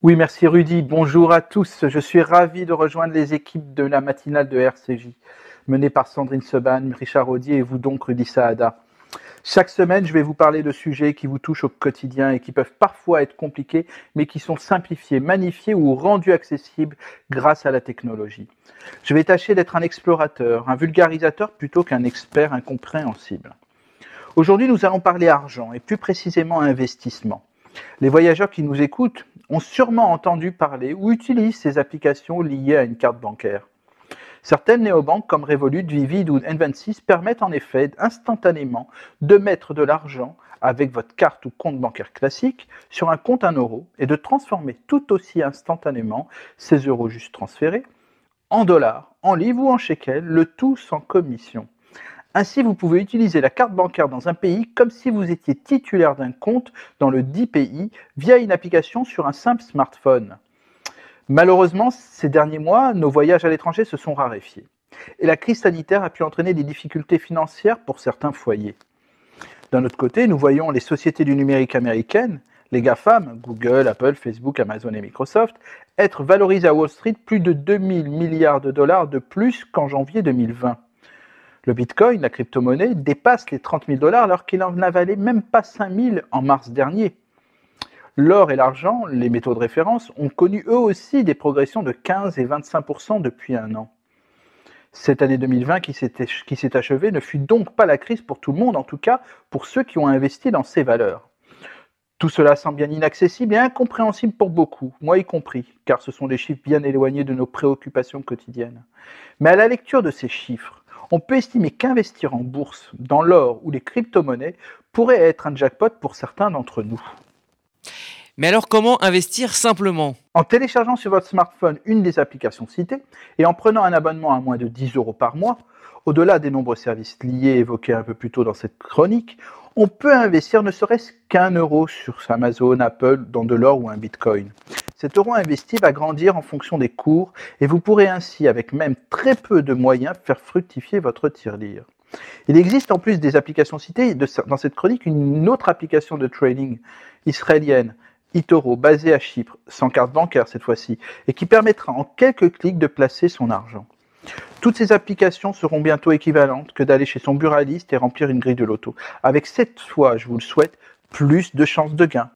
Oui, merci Rudy. Bonjour à tous. Je suis ravi de rejoindre les équipes de la matinale de RCJ, menée par Sandrine Seban, Richard Audier et vous donc Rudy Saada. Chaque semaine, je vais vous parler de sujets qui vous touchent au quotidien et qui peuvent parfois être compliqués, mais qui sont simplifiés, magnifiés ou rendus accessibles grâce à la technologie. Je vais tâcher d'être un explorateur, un vulgarisateur plutôt qu'un expert incompréhensible. Aujourd'hui, nous allons parler argent et plus précisément investissement. Les voyageurs qui nous écoutent ont sûrement entendu parler ou utilisent ces applications liées à une carte bancaire. Certaines néobanques comme Revolut, Vivid ou N26 permettent en effet instantanément de mettre de l'argent avec votre carte ou compte bancaire classique sur un compte 1 euro et de transformer tout aussi instantanément ces euros juste transférés en dollars, en livres ou en shekels, le tout sans commission. Ainsi, vous pouvez utiliser la carte bancaire dans un pays comme si vous étiez titulaire d'un compte dans le dit pays via une application sur un simple smartphone. Malheureusement, ces derniers mois, nos voyages à l'étranger se sont raréfiés. Et la crise sanitaire a pu entraîner des difficultés financières pour certains foyers. D'un autre côté, nous voyons les sociétés du numérique américaines, les GAFAM, Google, Apple, Facebook, Amazon et Microsoft, être valorisées à Wall Street plus de 2000 milliards de dollars de plus qu'en janvier 2020. Le Bitcoin, la crypto-monnaie, dépasse les 30 000 dollars alors qu'il n'en avalait même pas 5 000 en mars dernier. L'or et l'argent, les métaux de référence, ont connu eux aussi des progressions de 15 et 25% depuis un an. Cette année 2020 qui s'est achevée ne fut donc pas la crise pour tout le monde, en tout cas pour ceux qui ont investi dans ces valeurs. Tout cela semble bien inaccessible et incompréhensible pour beaucoup, moi y compris, car ce sont des chiffres bien éloignés de nos préoccupations quotidiennes. Mais à la lecture de ces chiffres, on peut estimer qu'investir en bourse, dans l'or ou les crypto-monnaies pourrait être un jackpot pour certains d'entre nous. Mais alors comment investir simplement? En téléchargeant sur votre smartphone une des applications citées et en prenant un abonnement à moins de 10 euros par mois, au-delà des nombreux services liés évoqués un peu plus tôt dans cette chronique, on peut investir ne serait-ce qu'un euro sur Amazon, Apple, dans de l'or ou un bitcoin. Cet euro investi va grandir en fonction des cours et vous pourrez ainsi, avec même très peu de moyens, faire fructifier votre tirelire. Il existe en plus des applications citées dans cette chronique une autre application de trading israélienne, eToro, basée à Chypre, sans carte bancaire cette fois-ci, et qui permettra en quelques clics de placer son argent. Toutes ces applications seront bientôt équivalentes que d'aller chez son buraliste et remplir une grille de loto, avec cette fois, je vous le souhaite, plus de chances de gain